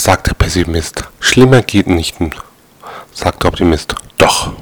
sagt der Pessimist. Schlimmer geht nicht, sagt der Optimist. Doch.